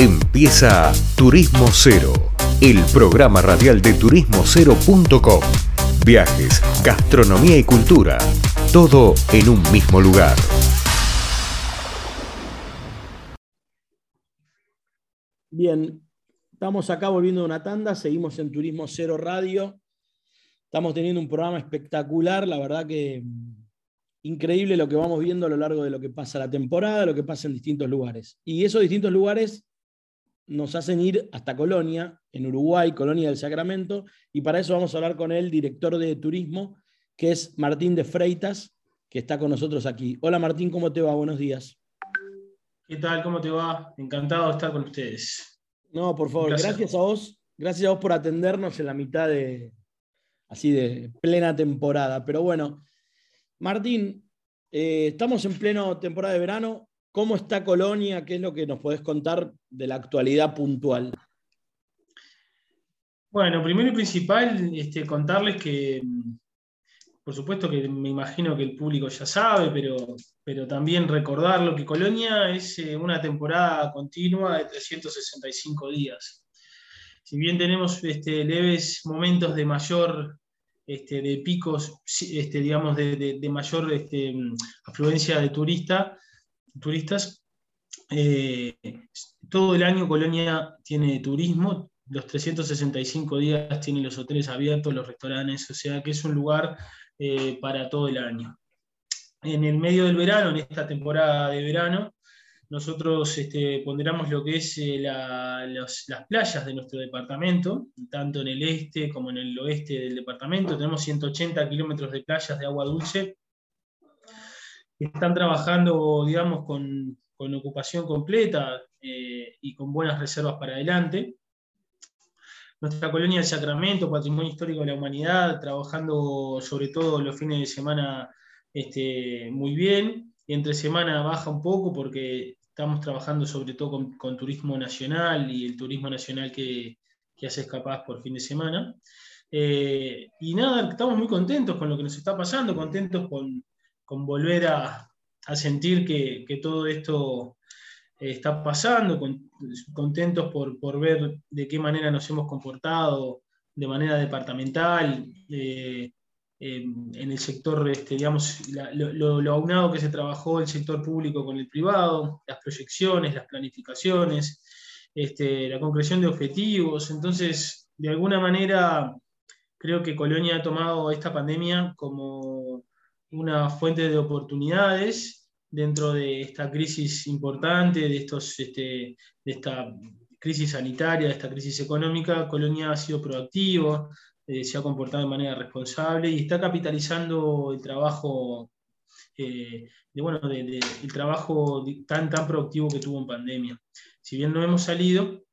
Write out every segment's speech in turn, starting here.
Empieza Turismo Cero, el programa radial de turismocero.com. Viajes, gastronomía y cultura, todo en un mismo lugar. Bien, estamos acá volviendo a una tanda, seguimos en Turismo Cero Radio. Estamos teniendo un programa espectacular, la verdad que increíble lo que vamos viendo a lo largo de lo que pasa la temporada, lo que pasa en distintos lugares. Y esos distintos lugares nos hacen ir hasta Colonia, en Uruguay, Colonia del Sacramento, y para eso vamos a hablar con el director de turismo, que es Martín de Freitas, que está con nosotros aquí. Hola Martín, ¿cómo te va? Buenos días. ¿Qué tal? ¿Cómo te va? Encantado de estar con ustedes. No, por favor, gracias a vos. Gracias a vos por atendernos en la mitad de, así de plena temporada. Pero bueno, Martín, eh, estamos en pleno temporada de verano. ¿Cómo está Colonia? ¿Qué es lo que nos podés contar de la actualidad puntual? Bueno, primero y principal, este, contarles que, por supuesto que me imagino que el público ya sabe, pero, pero también recordarlo, que Colonia es eh, una temporada continua de 365 días. Si bien tenemos este, leves momentos de mayor este, de picos, digamos, de, mayor este, afluencia de turista, turistas. Eh, todo el año Colonia tiene turismo, los 365 días tiene los hoteles abiertos, los restaurantes, o sea que es un lugar eh, para todo el año. En el medio del verano, en esta temporada de verano, nosotros este, ponderamos lo que es eh, las playas de nuestro departamento, tanto en el este como en el oeste del departamento. Tenemos 180 kilómetros de playas de agua dulce están trabajando, digamos, con, ocupación completa eh, y con buenas reservas para adelante. Nuestra colonia del Sacramento, Patrimonio Histórico de la Humanidad, trabajando sobre todo los fines de semana este, muy bien, y entre semana baja un poco porque Estamos trabajando sobre todo con, turismo nacional y el turismo nacional que, que hace escapadas por fin de semana. Eh, y nada, estamos muy contentos con lo que nos está pasando, contentos con, con volver a, a sentir que, que, todo esto eh, está pasando, contentos por, por, ver de qué manera nos hemos comportado de manera departamental, eh, en el sector, este, digamos, lo, aunado que se trabajó el sector público con el privado, las proyecciones, las planificaciones, este, la concreción de objetivos. Entonces, de alguna manera, creo que Colonia ha tomado esta pandemia como una fuente de oportunidades dentro de esta crisis importante, de, estos, este, de esta crisis sanitaria, de esta crisis económica, Colonia ha sido proactivo, eh, se ha comportado de manera responsable y está capitalizando el trabajo, eh, de, bueno, el trabajo tan, tan productivo que tuvo en pandemia. Si bien no hemos salido,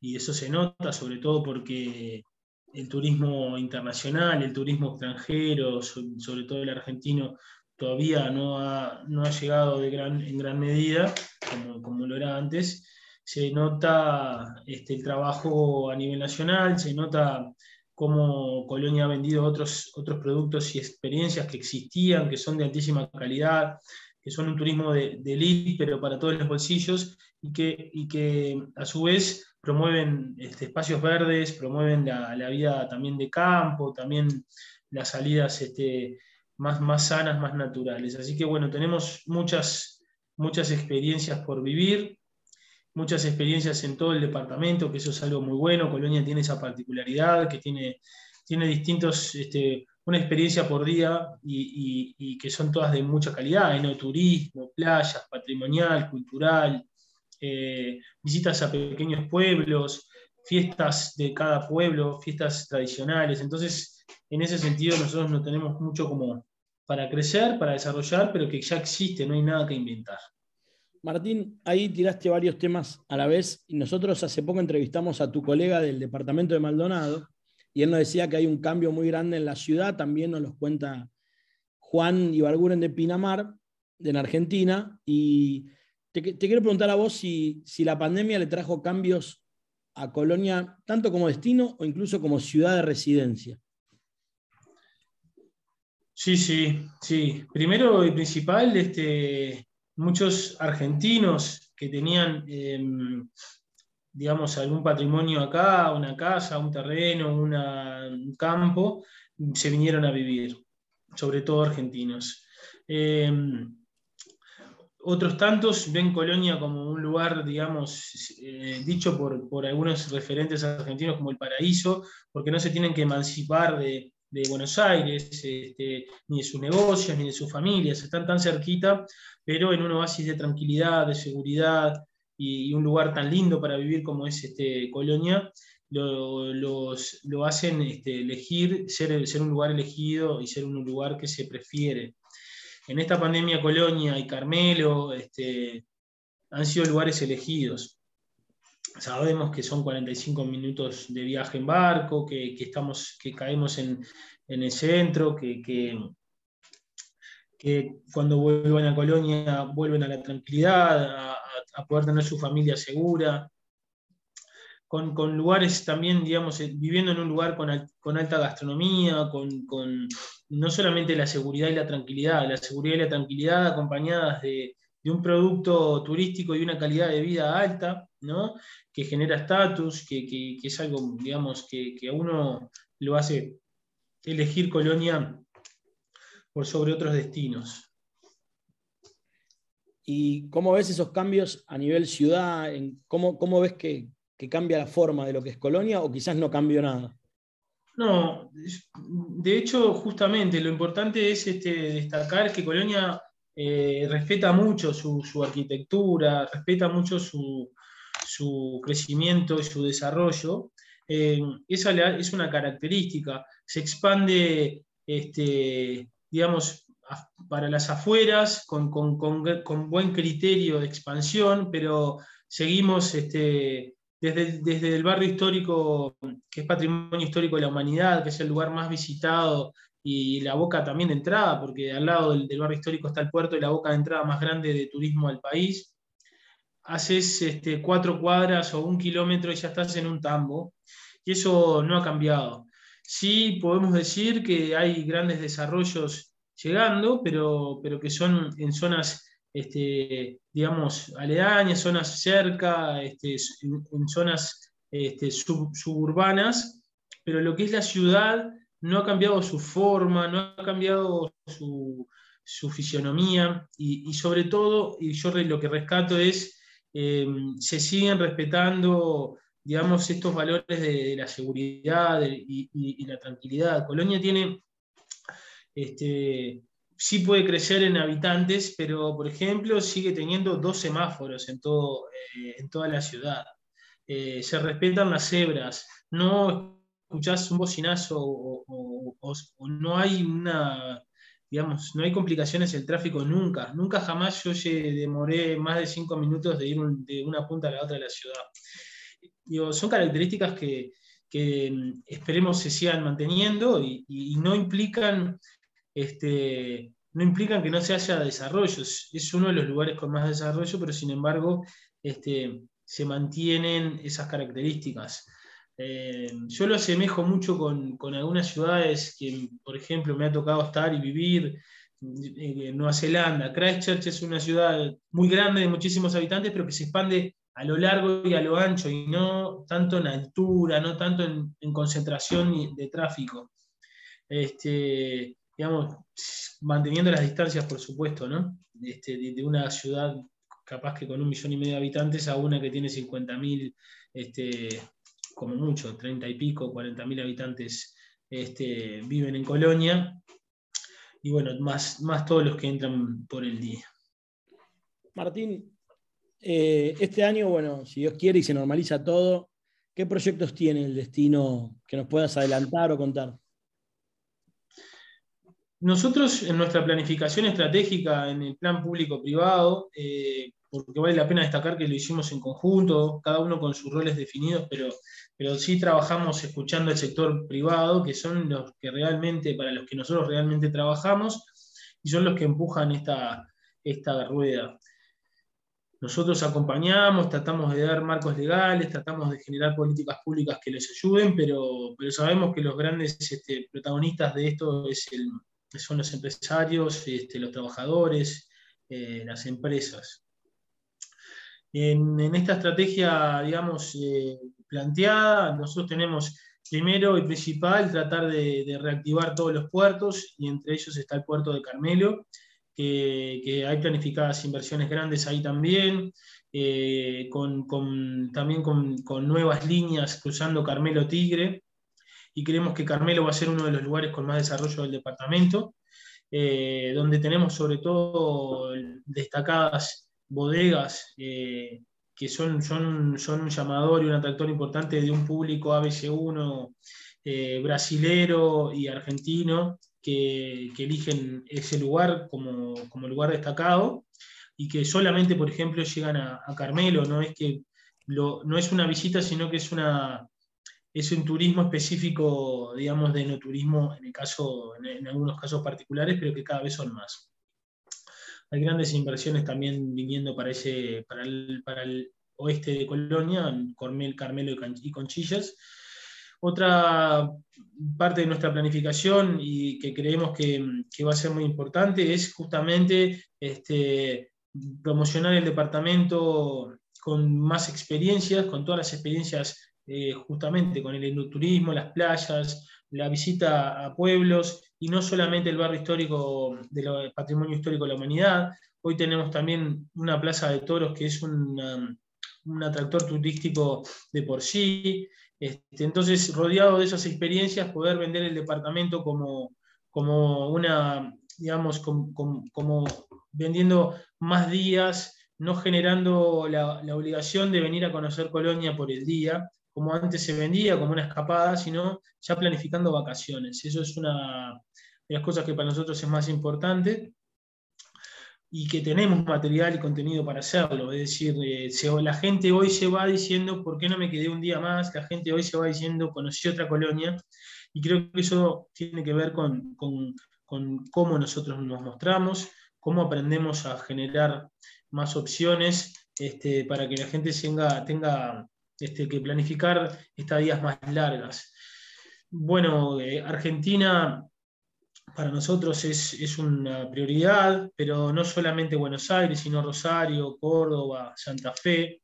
y eso se nota sobre todo porque el turismo internacional, el turismo extranjero, sobre todo el argentino, todavía no ha, no ha llegado de gran, en gran medida, como, como lo era antes, se nota este, el trabajo a nivel nacional, se nota cómo Colonia ha vendido otros, otros productos y experiencias que existían, que son de altísima calidad, que son un turismo de, elite, pero para todos los bolsillos, y que, y que a su vez promueven este, espacios verdes, promueven la, vida también de campo, también las salidas este, más, más sanas, más naturales. Así que bueno, tenemos muchas, muchas experiencias por vivir, muchas experiencias en todo el departamento, que eso es algo muy bueno. Colonia tiene esa particularidad, que tiene, tiene distintos, este, una experiencia por día y, que son todas de mucha calidad, ¿no? turismo, playas, patrimonial, cultural, eh, visitas a pequeños pueblos, fiestas de cada pueblo, fiestas tradicionales. Entonces, en ese sentido, nosotros no tenemos mucho como para crecer, para desarrollar, pero que ya existe, no hay nada que inventar. Martín, ahí tiraste varios temas a la vez y nosotros hace poco entrevistamos a tu colega del departamento de Maldonado y él nos decía que hay un cambio muy grande en la ciudad, también nos los cuenta Juan Ibarguren de Pinamar, en Argentina, y te, quiero preguntar a vos si, la pandemia le trajo cambios a Colonia, tanto como destino o incluso como ciudad de residencia. Sí, sí, sí. Primero y principal, este, muchos argentinos que tenían, em, digamos, algún patrimonio acá, una casa, un terreno, un campo, se vinieron a vivir, sobre todo argentinos. Em, otros tantos ven Colonia como un lugar, digamos, eh, dicho por, algunos referentes argentinos como el paraíso, porque no se tienen que emancipar de, Buenos Aires, este, ni de sus negocios, ni de sus familias, están tan cerquita, pero en un oasis de tranquilidad, de seguridad y, un lugar tan lindo para vivir como es este, Colonia, lo, lo hacen este, elegir, ser un lugar elegido y ser un lugar que se prefiere en esta pandemia Colonia y Carmelo este, han sido lugares elegidos. Sabemos que son 45 minutos de viaje en barco, que, estamos, que caemos en, el centro, que, cuando vuelven a Colonia vuelven a la tranquilidad, a poder tener su familia segura con, lugares también, digamos, eh, viviendo en un lugar con, alta gastronomía, con, no solamente la seguridad y la tranquilidad, la seguridad y la tranquilidad acompañadas de, un producto turístico y una calidad de vida alta, ¿no? que genera estatus, que, es algo, digamos, que, a uno lo hace elegir Colonia por sobre otros destinos. ¿Y cómo ves esos cambios a nivel ciudad? Cómo, ¿Cómo ves que, que cambia la forma de lo que es Colonia o quizás no cambió nada? No, de hecho, justamente lo importante es este, destacar que Colonia eh, respeta mucho su, arquitectura, respeta mucho su, crecimiento y su desarrollo. Eh, esa es una característica. Se expande, este, digamos, para las afueras con, con, buen criterio de expansión, pero seguimos este, desde, el barrio histórico, que es patrimonio histórico de la humanidad, que es el lugar más visitado y la boca también de entrada, porque al lado del, barrio histórico está el puerto y la boca de entrada más grande de turismo al país. Haces este, cuatro cuadras o un kilómetro y ya estás en un tambo, y eso no ha cambiado. Sí podemos decir que hay grandes desarrollos llegando, pero, pero que son en zonas este, digamos, aledañas, zonas cerca, este, en, zonas este, suburbanas, pero lo que es la ciudad no ha cambiado su forma, no ha cambiado su, fisionomía y, sobre todo, y yo lo que rescato es, em, se siguen respetando, digamos, estos valores de, la seguridad y, y, la tranquilidad. Colonia tiene este, sí puede crecer en habitantes, pero por ejemplo sigue teniendo dos semáforos en, todo, eh, en toda la ciudad. Eh, se respetan las cebras, no escuchás un bocinazo o, no hay una, digamos, no hay complicaciones en el tráfico nunca. Nunca jamás yo demoré más de cinco minutos de ir de una punta a la otra de la ciudad. son características que, mm, esperemos se sigan manteniendo y no implican este, no implican que no se haya desarrollo. Es uno de los lugares con más desarrollo, pero sin embargo este, se mantienen esas características. Eh, yo lo asemejo mucho con, algunas ciudades que, por ejemplo, me ha tocado estar y vivir. Eh, en Nueva Zelanda, Christchurch es una ciudad muy grande de muchísimos habitantes, pero que se expande a lo largo y a lo ancho y no tanto en altura, no tanto en, en concentración de tráfico. Este, digamos, manteniendo las distancias, por supuesto, ¿no? Este, de, una ciudad capaz que con un millón y medio de habitantes a una que tiene 50.000, este, como mucho, 30 y pico, 40.000 habitantes este, viven en Colonia, y bueno, más, más todos los que entran por el día. Martín, eh, este año, bueno, si Dios quiere y se normaliza todo, ¿qué proyectos tiene el destino que nos puedas adelantar o contar? Nosotros en nuestra planificación estratégica en el plan público-privado, eh, porque vale la pena destacar que lo hicimos en conjunto, cada uno con sus roles definidos, pero, pero sí trabajamos escuchando al sector privado, que son los que realmente, para los que nosotros realmente trabajamos, y son los que empujan esta, esta rueda. Nosotros acompañamos, tratamos de dar marcos legales, tratamos de generar políticas públicas que les ayuden, pero, pero sabemos que los grandes este, protagonistas de esto es el, son los empresarios, este, los trabajadores, eh, las empresas. En, esta estrategia, digamos, eh, planteada, nosotros tenemos primero y principal tratar de, reactivar todos los puertos y entre ellos está el puerto de Carmelo, que, hay planificadas inversiones grandes ahí también, eh, con, también con, nuevas líneas cruzando Carmelo Tigre, y creemos que Carmelo va a ser uno de los lugares con más desarrollo del departamento, eh, donde tenemos sobre todo destacadas bodegas eh, que son, son, son, un llamador y un atractor importante de un público ABC1 eh, brasilero y argentino que, eligen ese lugar como, lugar destacado y que solamente, por ejemplo, llegan a, Carmelo, no es que no es una visita, sino que es una, es un turismo específico, digamos, de no turismo, en, el caso, en, algunos casos particulares, pero que cada vez son más. Hay grandes inversiones también viniendo para, ese, para, el, para el oeste de Colonia, Cormel, Carmelo y Conchillas. Otra parte de nuestra planificación y que creemos que, va a ser muy importante es justamente este, promocionar el departamento con más experiencias, con todas las experiencias eh, justamente con el enoturismo, las playas, la visita a pueblos y no solamente el barrio histórico del patrimonio histórico de la humanidad. Hoy tenemos también una plaza de toros que es un, atractor turístico de por sí. Este, entonces, rodeado de esas experiencias, poder vender el departamento como, como una, digamos, como, vendiendo más días, no generando la, obligación de venir a conocer Colonia por el día, como antes se vendía, como una escapada, sino ya planificando vacaciones. Eso es una de las cosas que para nosotros es más importante y que tenemos material y contenido para hacerlo. Es decir, eh, la gente hoy se va diciendo, ¿por qué no me quedé un día más? La gente hoy se va diciendo, conocí otra colonia. Y creo que eso tiene que ver con, cómo nosotros nos mostramos, cómo aprendemos a generar más opciones este, para que la gente tenga, tenga este, que planificar estadías más largas. Bueno, eh, Argentina para nosotros es, una prioridad, pero no solamente Buenos Aires, sino Rosario, Córdoba, Santa Fe.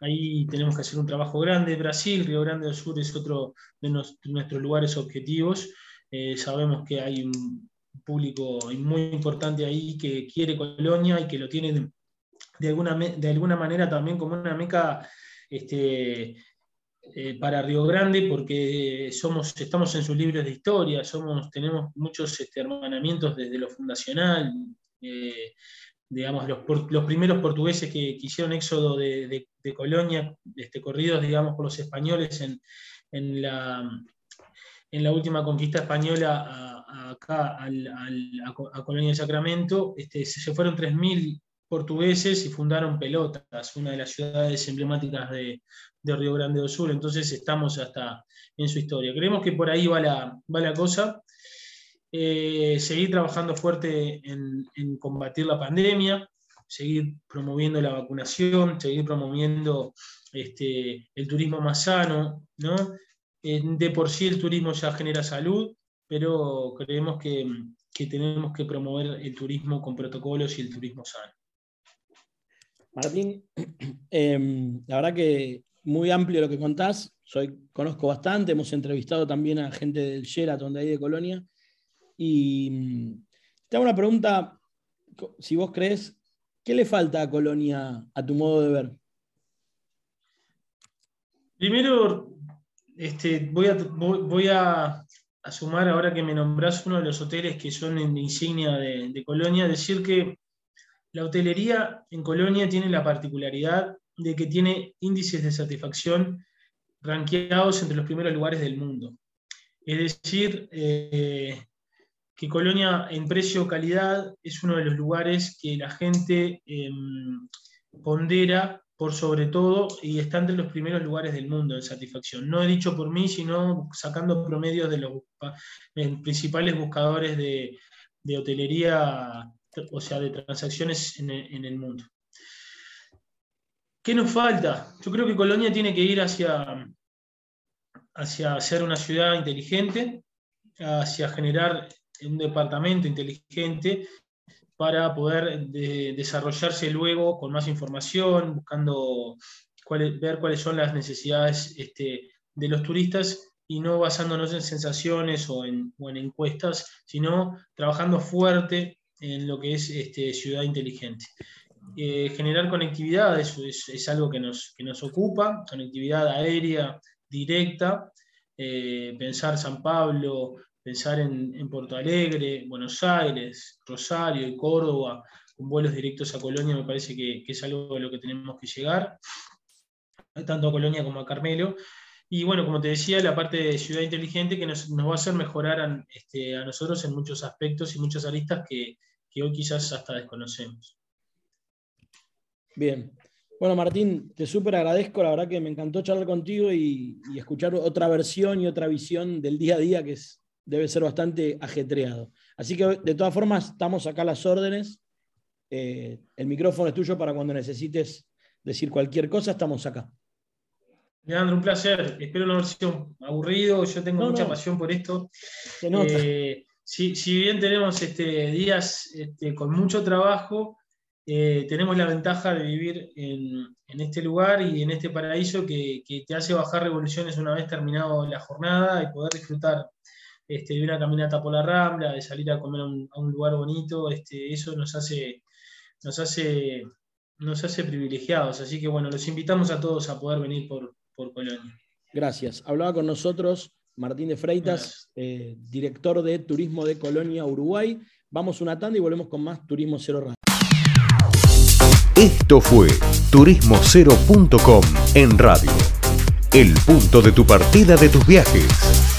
Ahí tenemos que hacer un trabajo grande. Brasil, Río Grande del Sur es otro de, nuestros lugares objetivos. Eh, sabemos que hay un público muy importante ahí que quiere Colonia y que lo tiene de alguna, de alguna manera también como una meca este, eh, para Río Grande porque somos, estamos en sus libros de historia, somos, tenemos muchos este, hermanamientos desde lo fundacional. Eh, digamos, los, los, primeros portugueses que, hicieron éxodo de, de, Colonia, este, corridos digamos, por los españoles en, en, la, en la última conquista española a, acá a, Colonia de Sacramento, este, se fueron 3.000 portugueses y fundaron Pelotas, una de las ciudades emblemáticas de, Río Grande do Sur, entonces estamos hasta en su historia. Creemos que por ahí va la, la cosa. Eh, seguir trabajando fuerte en, combatir la pandemia, seguir promoviendo la vacunación, seguir promoviendo este, el turismo más sano. ¿no? de por sí el turismo ya genera salud, pero creemos que, que tenemos que promover el turismo con protocolos y el turismo sano. Martín, em, la verdad que muy amplio lo que contás. Soy, conozco bastante, hemos entrevistado también a gente del Sheraton de ahí de Colonia. Y mm, te hago una pregunta, si vos crees, ¿qué le falta a Colonia a tu modo de ver? Primero, este, voy, a, voy a, sumar ahora que me nombrás uno de los hoteles que son en insignia de Colonia, decir que la hotelería en Colonia tiene la particularidad de que tiene índices de satisfacción ranqueados entre los primeros lugares del mundo. Es decir, eh, que Colonia en precio-calidad es uno de los lugares que la gente em, pondera por sobre todo y está entre los primeros lugares del mundo en satisfacción. No he dicho por mí, sino sacando promedios de los principales buscadores de, de hotelería o sea, de transacciones en el, mundo. ¿Qué nos falta? Yo creo que Colonia tiene que ir hacia, hacia ser una ciudad inteligente, hacia generar un departamento inteligente para poder desarrollarse luego con más información, buscando ver cuáles son las necesidades este, de los turistas y no basándonos en sensaciones o en, encuestas, sino trabajando fuerte en lo que es este, ciudad inteligente. Eh, generar conectividad, eso es, algo que nos, nos, ocupa, conectividad aérea directa, eh, pensar San Pablo, pensar en, en, Porto Alegre, Buenos Aires, Rosario y Córdoba, con vuelos directos a Colonia, me parece que, es algo a lo que tenemos que llegar, tanto a Colonia como a Carmelo. Y bueno, como te decía, la parte de ciudad inteligente que nos, va a hacer mejorar a, este, a, nosotros en muchos aspectos y muchas aristas que, hoy quizás hasta desconocemos. Bien. Bueno, Martín, te súper agradezco, la verdad que me encantó charlar contigo y, y, escuchar otra versión y otra visión del día a día que es debe ser bastante ajetreado. Así que de todas formas, estamos acá a las órdenes. Eh, el micrófono es tuyo para cuando necesites decir cualquier cosa, estamos acá. Leandro, un placer. Espero no haber sido aburrido. Yo tengo mucha pasión por esto. Eh, si, bien tenemos este, días este, con mucho trabajo, eh, tenemos la ventaja de vivir en, este lugar y en este paraíso que, que, te hace bajar revoluciones una vez terminado la jornada y poder disfrutar este, de una caminata por la Rambla, de salir a comer a un, lugar bonito, este, eso nos hace, nos, hace, nos hace privilegiados. Así que bueno, los invitamos a todos a poder venir por, Colonia. Gracias. Hablaba con nosotros Martín de Freitas, eh, director de Turismo de Colonia, Uruguay. Vamos una tanda y volvemos con más Turismo Cero Radio. Esto fue turismocero.com en radio. El punto de tu partida de tus viajes.